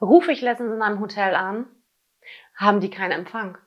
Rufe ich letztens in einem Hotel an, haben die keinen Empfang.